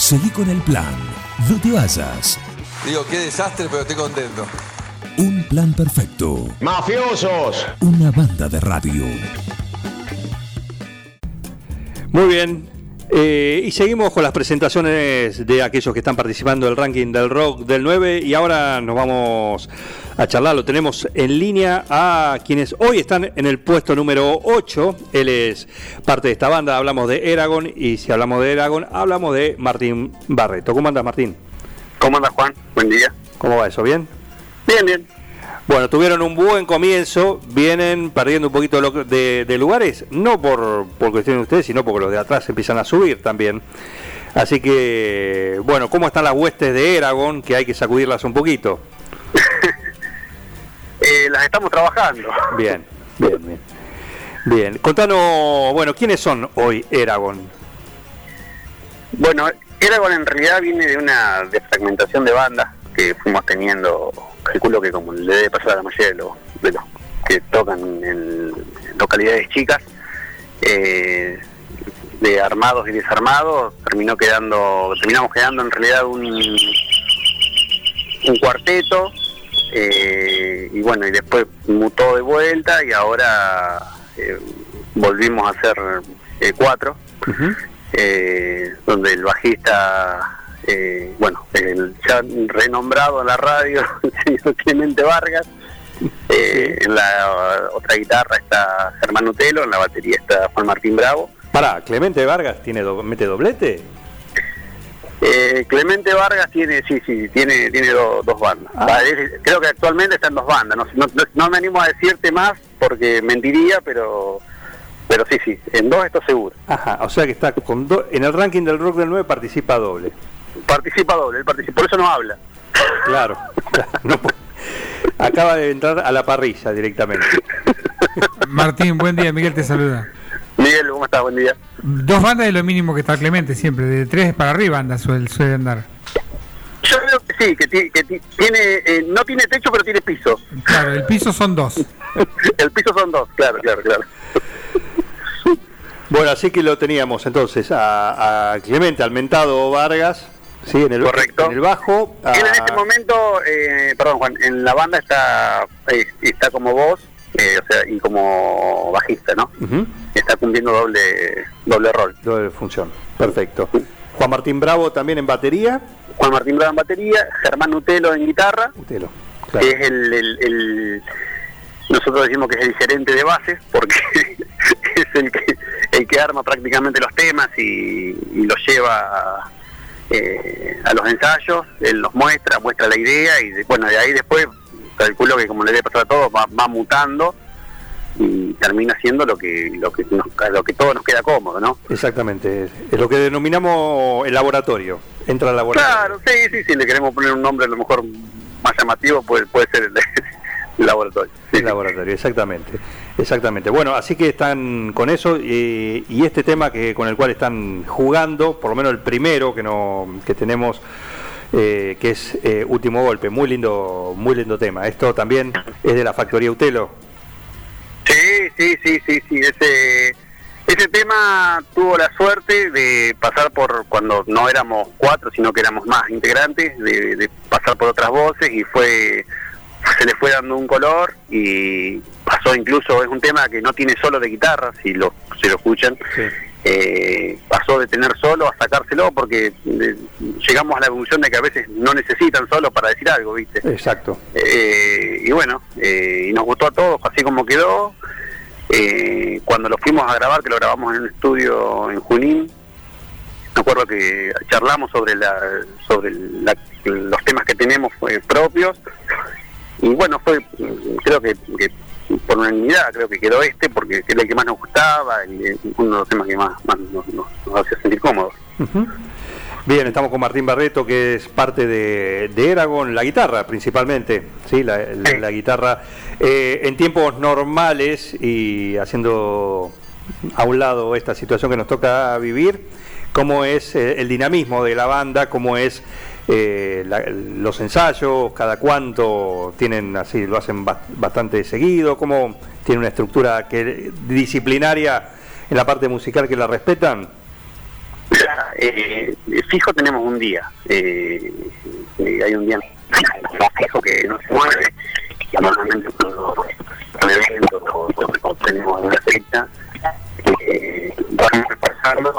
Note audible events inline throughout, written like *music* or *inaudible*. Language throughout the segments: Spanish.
Seguí con el plan. No te vayas. Digo, qué desastre, pero estoy contento. Un plan perfecto. ¡Mafiosos! Una banda de radio. Muy bien. Eh, y seguimos con las presentaciones de aquellos que están participando del ranking del rock del 9 y ahora nos vamos a charlar, lo tenemos en línea a quienes hoy están en el puesto número 8, él es parte de esta banda, hablamos de Eragon y si hablamos de Eragon hablamos de Martín Barreto. ¿Cómo andas Martín? ¿Cómo andas Juan? Buen día. ¿Cómo va eso? ¿Bien? Bien, bien. Bueno, tuvieron un buen comienzo, vienen perdiendo un poquito de, de lugares, no por, por cuestión de ustedes, sino porque los de atrás empiezan a subir también. Así que, bueno, ¿cómo están las huestes de Eragon? Que hay que sacudirlas un poquito. *laughs* eh, las estamos trabajando. Bien, bien, bien. Bien, contanos, bueno, ¿quiénes son hoy Eragon? Bueno, Eragon en realidad viene de una fragmentación de bandas que fuimos teniendo calculo que como le debe pasar a la mayoría de los, de los que tocan en localidades chicas, eh, de armados y desarmados, terminó quedando, terminamos quedando en realidad un, un cuarteto, eh, y bueno, y después mutó de vuelta y ahora eh, volvimos a hacer cuatro, donde el bajista eh, bueno, el ya renombrado en la radio, *laughs* el señor Clemente Vargas. Eh, en la otra guitarra está Germán Utelo, en la batería está Juan Martín Bravo. Para, ¿Clemente Vargas tiene mete doblete? Eh, Clemente Vargas tiene, sí, sí, tiene, tiene dos bandas. Ah. creo que actualmente está en dos bandas. No, no, me animo a decirte más porque mentiría, pero pero sí, sí, en dos estoy seguro. Ajá, o sea que está con en el ranking del rock del 9 participa doble participa doble, participa, por eso no habla. Claro, acaba de entrar a la parrilla directamente. Martín, buen día, Miguel te saluda. Miguel, ¿cómo estás? Buen día. Dos bandas es lo mínimo que está Clemente siempre, de tres para arriba anda suele, andar. Yo creo que sí, que, tiene, eh, no tiene techo pero tiene piso. Claro, el piso son dos. *laughs* el piso son dos, claro, claro, claro. Bueno, así que lo teníamos entonces a, a Clemente Almentado Vargas, Sí, en el, Correcto. En el bajo. Él en este momento, eh, perdón Juan, en la banda está eh, está como voz, eh, o sea, y como bajista, ¿no? Está cumpliendo doble doble rol. Doble función. Perfecto. Juan Martín Bravo también en batería. Juan Martín Bravo en batería, Germán Utelo en guitarra. Utelo, claro. Que es el, el, nosotros decimos que es el gerente de bases porque *laughs* es el que el que arma prácticamente los temas y, y los lleva a eh, a los ensayos, él los muestra, muestra la idea y bueno, de ahí después calculo que como le debe pasar a todos, va, mutando y termina siendo lo que lo que nos, lo que todo nos queda cómodo, ¿no? Exactamente, es lo que denominamos el laboratorio, entra al laboratorio. Claro, sí, sí, sí, le queremos poner un nombre a lo mejor más llamativo, puede, puede ser el, *laughs* laboratorio. El laboratorio, exactamente. Exactamente. Bueno, así que están con eso y, este tema que con el cual están jugando, por lo menos el primero que no que tenemos eh, que es eh, último golpe, muy lindo, muy lindo tema. Esto también es de la factoría Utelo. Sí, sí, sí, sí, sí. Ese ese tema tuvo la suerte de pasar por cuando no éramos cuatro, sino que éramos más integrantes, de pasar por otras voces y fue se le fue dando un color y pasó incluso, es un tema que no tiene solo de guitarra, si lo, si lo escuchan, eh, pasó de tener solo a sacárselo porque eh, llegamos a la conclusión de que a veces no necesitan solo para decir algo, ¿viste? Exacto. Eh, y bueno, y nos gustó a todos, así como quedó. cuando lo fuimos a grabar, que lo grabamos en un estudio en Junín, me acuerdo que charlamos sobre la sobre los temas que tenemos propios y bueno, fue, creo que, por unanimidad, creo que quedó este porque era el que más nos gustaba y uno de los temas que más, nos, hacía sentir cómodos. Bien, estamos con Martín Barreto, que es parte de, de Eragon, la guitarra principalmente, ¿sí? La, guitarra eh, en tiempos normales y haciendo a un lado esta situación que nos toca vivir, cómo es eh, el dinamismo de la banda, cómo es eh, los ensayos, cada cuánto tienen así, lo hacen bastante seguido, cómo tiene una estructura que disciplinaria en la parte musical que la respetan. eh, fijo tenemos un día. Eh, eh, hay un día fijo que no se mueve. Normalmente cuando un evento o, o tenemos una fecha, eh, vamos a pasarlo.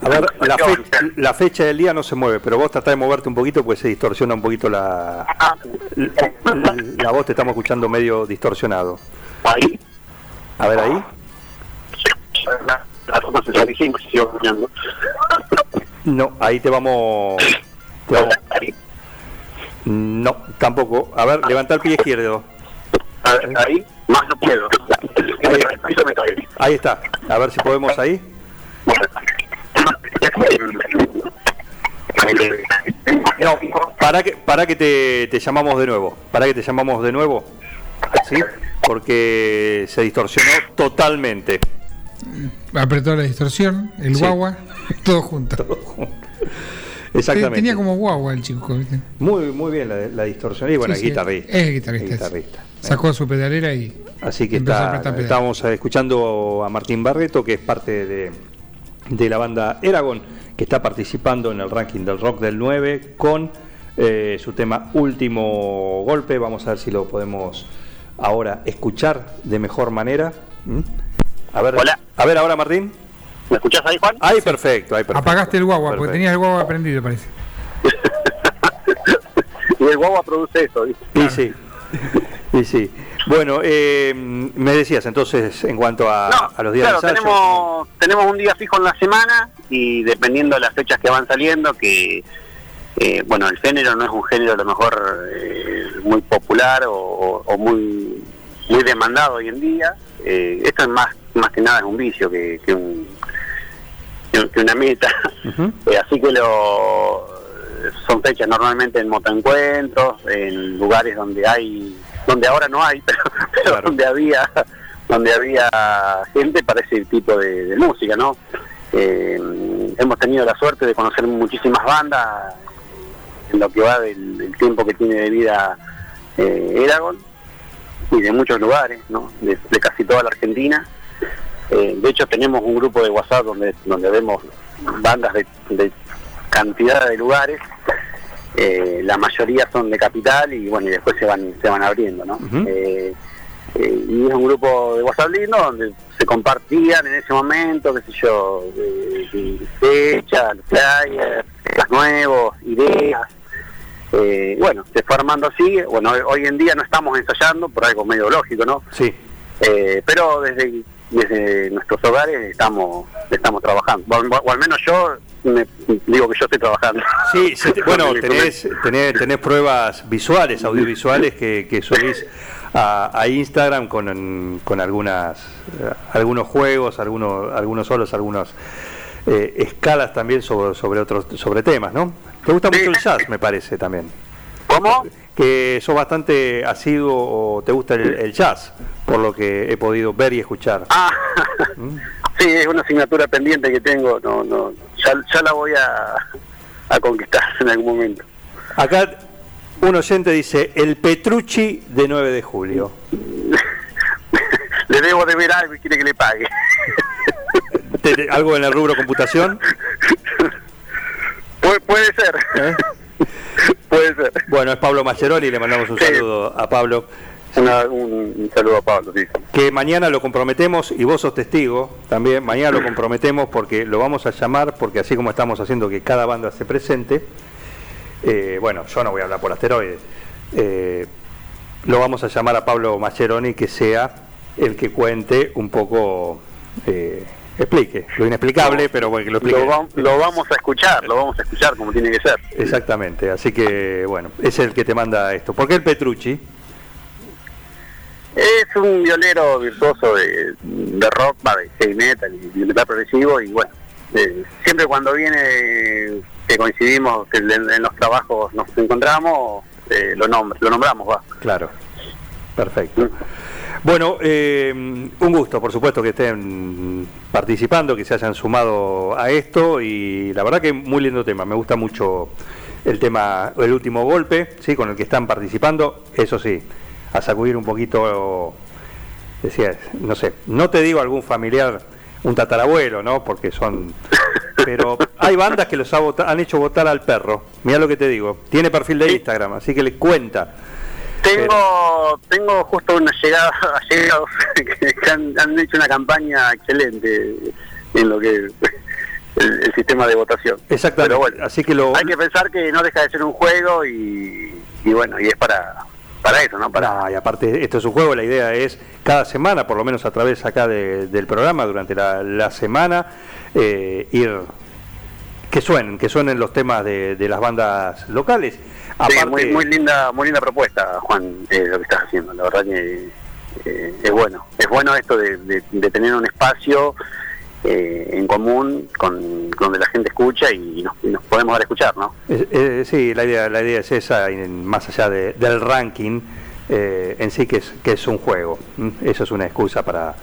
A ver, la, fe- la fecha del día no se mueve, pero vos tratás de moverte un poquito pues se distorsiona un poquito la, la, la voz, te estamos escuchando medio distorsionado. Ahí, A ver ahí. la, la 65, si sigo escuchando. No, ahí te vamos... te vamos- Ahí, No, tampoco. A ver, levanta el pie izquierdo. ahí, más no puedo. Ahí. Ahí está. A ver si podemos ahí. No, para que, para que te, te llamamos de nuevo. Para que te llamamos de nuevo. ¿Sí? Porque se distorsionó totalmente. Apretó la distorsión, el Sí. guagua, *laughs* todo junto. Exactamente. Tenía como guagua el chico. ¿viste? Muy, muy bien la, la distorsión. Y bueno, Sí, es guitarrista. Es guitarrista. Es sí. guitarrista. Sacó su pedalera y. Así que a está, pedal. estábamos escuchando a Martín Barreto, que es parte de, de la banda Eragon, que está participando en el ranking del rock del 9 con eh, su tema Último Golpe. Vamos a ver si lo podemos ahora escuchar de mejor manera. ¿Mm? A ver, Hola. a ver ahora Martín. ¿Me escuchás ahí, Juan? Ahí perfecto, ahí perfecto. Apagaste el guagua, porque tenías el guagua prendido, parece. *laughs* y el guagua produce eso, ¿viste? Y sí, y sí. Bueno, eh, me decías entonces en cuanto a, No, a los días claro, de ensayo. tenemos, tenemos un día fijo en la semana y dependiendo de las fechas que van saliendo, que eh, bueno, el género no es un género a lo mejor eh, muy popular o, muy muy demandado hoy en día. Eh, esto es más más que nada es un vicio que, que un que, una meta. *laughs* Así que lo son fechas normalmente en motoencuentros, en lugares donde hay, donde ahora no hay, *laughs* pero, pero Claro. donde había donde había gente para ese tipo de, de música, ¿no? Eh, hemos tenido la suerte de conocer muchísimas bandas en lo que va del, del tiempo que tiene de vida eh, Eragon y de muchos lugares, ¿no? De, de casi toda la Argentina. Eh, de hecho, tenemos un grupo de WhatsApp donde, donde vemos bandas de, de cantidad de lugares. Eh, la mayoría son de capital y bueno, y después se van se van abriendo, ¿no? Eh, eh, y es un grupo de WhatsApp lindo donde se compartían en ese momento, qué sé yo, fechas, flyers, nuevos, ideas. Eh, bueno, se fue armando así. Bueno, hoy- en día no estamos ensayando por algo medio lógico, ¿no? Sí, Eh, pero desde desde nuestros hogares estamos estamos trabajando o al menos yo me, digo que yo estoy trabajando Sí, *laughs* bueno, tenés, tenés, tenés pruebas visuales, audiovisuales que, que subís a, a Instagram con, con algunas algunos juegos, algunos algunos solos, algunas eh, escalas también sobre, sobre otros sobre temas, ¿no? Te gusta Sí. mucho el jazz, me parece también. ¿Cómo? Que sos bastante asiduo o te gusta el, el jazz, por lo que he podido ver y escuchar. Ah, ¿Mm? *laughs* sí, es una asignatura pendiente que tengo, no, no, ya, ya la voy a, a conquistar *laughs* en algún momento. Acá un oyente dice, el Petrucci de 9 de julio. *laughs* le debo de ver algo y quiere que le pague. *laughs* ¿Te- te- ¿Algo en el rubro computación? puede, puede ser, ¿Eh? puede ser. Bueno, es Pablo Mascheroni, le mandamos un Sí. saludo a Pablo. Una- un, un saludo a Pablo, sí. Que mañana lo comprometemos, y vos sos testigo también, mañana lo comprometemos porque lo vamos a llamar, porque así como estamos haciendo que cada banda se presente, eh, bueno, yo no voy a hablar por asteroides, eh, lo vamos a llamar a Pablo Mascheroni que sea el que cuente un poco, eh, explique, lo inexplicable, pero bueno, que lo explique. Lo, va- lo vamos a escuchar, lo vamos a escuchar como tiene que ser. Exactamente, así que bueno, es el que te manda esto. ¿Por qué el Petrucci? Es un violero virtuoso de, de rock, de heavy metal y metal progresivo y bueno, eh, siempre cuando viene que coincidimos, que en, los trabajos nos encontramos, eh, lo, nombr- lo nombramos, va. Claro, perfecto. Bueno, eh, un gusto, por supuesto, que estén participando, que se hayan sumado a esto y la verdad que muy lindo tema. Me gusta mucho el tema, el último golpe, sí, con el que están participando. Eso sí, a sacudir un poquito, decía, no sé, no te digo algún familiar, un tatarabuelo, ¿no? Porque son pero hay bandas que los han hecho votar al perro. Mira lo que te digo. Tiene perfil de Instagram, así que le cuenta. Tengo, tengo justo una llegada, *laughs* allegados *laughs* que han, hecho una campaña excelente en lo que el, el sistema de votación. Exactamente. Pero bueno, así que lo... hay que pensar que no deja de ser un juego y, y bueno, y es para para eso, ¿no? Para... y aparte, esto es un juego, la idea es cada semana, por lo menos a través acá del programa, durante la, semana, eh, ir que suenen, que suenen los temas de, las bandas locales. Aparte, muy, muy linda, muy linda propuesta, Juan, eh, lo que estás haciendo. La verdad que eh, es bueno, es bueno esto de, tener un espacio en común con donde la gente escucha y nos, podemos dar a escuchar, ¿no? sí, la idea, la idea es esa, más allá del ranking en sí que es, que es un juego. Eso es una excusa para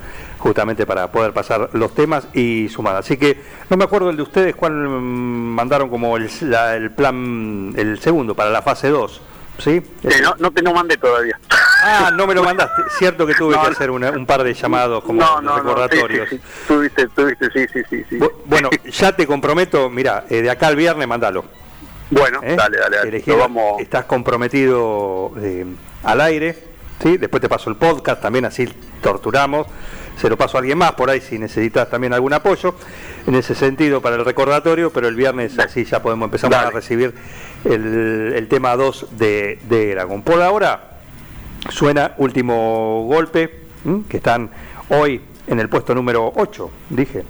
justamente para poder pasar los temas y sumar. Así que no me acuerdo el de ustedes cuál mandaron como el, el plan, el segundo para la fase 2. ¿Sí? no, no te lo mandé todavía. Ah, no me lo mandaste. Cierto que tuve que hacer un par de llamados como recordatorios. Sí, sí, Tuviste, tuviste, sí, sí, sí, Bueno, ya te comprometo, mira, eh, de acá al viernes mandalo. Bueno, ¿Eh? dale, dale, dale. vamos... Estás comprometido eh, al aire, ¿sí? Después te paso el podcast, también así torturamos se lo paso a alguien más por ahí si necesitas también algún apoyo en ese sentido para el recordatorio, pero el viernes así ya podemos empezar a recibir el, tema 2 de, de Eragon. Por ahora suena último golpe, que están hoy en el puesto número 8, dije.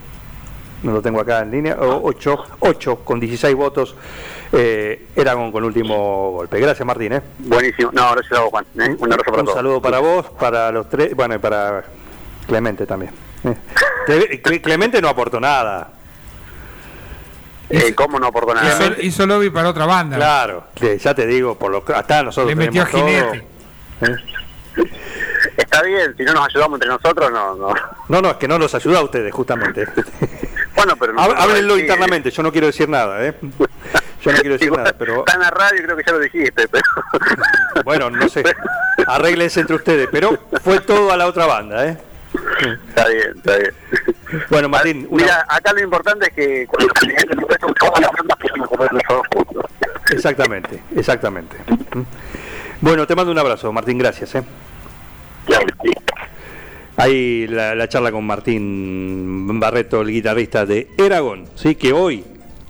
No lo tengo acá en línea. 8, 8 con 16 votos. Eh, Eragon con último golpe. Gracias, Martín. ¿eh? Buenísimo. No, gracias a vos, Juan. ¿eh? Un abrazo para Un saludo para vos, para los tres. Bueno, y para Clemente también. *laughs* Clemente no aportó nada. Eh, ¿Cómo no aportó nada? Hizo, lobby para otra banda. Claro, ya te digo, por lo hasta nosotros. Le metió a Jinete. Está bien, si no nos ayudamos entre nosotros, no. No, no, no es que no nos ayuda a ustedes, justamente. bueno, pero. Háblenlo internamente, yo no quiero decir nada, ¿eh? Yo no quiero decir nada, pero. Está en la radio, creo que ya lo dijiste, pero. bueno, no sé. Arréglense entre ustedes, pero fue todo a la otra banda, ¿eh? Está bien, está bien. Bueno, Martín. Mira, acá lo importante es que cuando Exactamente, exactamente. Bueno, te mando un abrazo, Martín, gracias. ¿eh? Ahí la, la, charla con Martín Barreto, el guitarrista de Eragon, ¿sí? que hoy,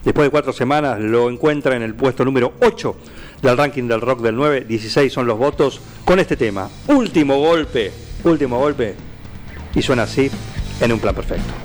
después de cuatro semanas, lo encuentra en el puesto número 8 del ranking del rock del 9. 16 son los votos con este tema. Último golpe, último golpe y suena así en un plan perfecto.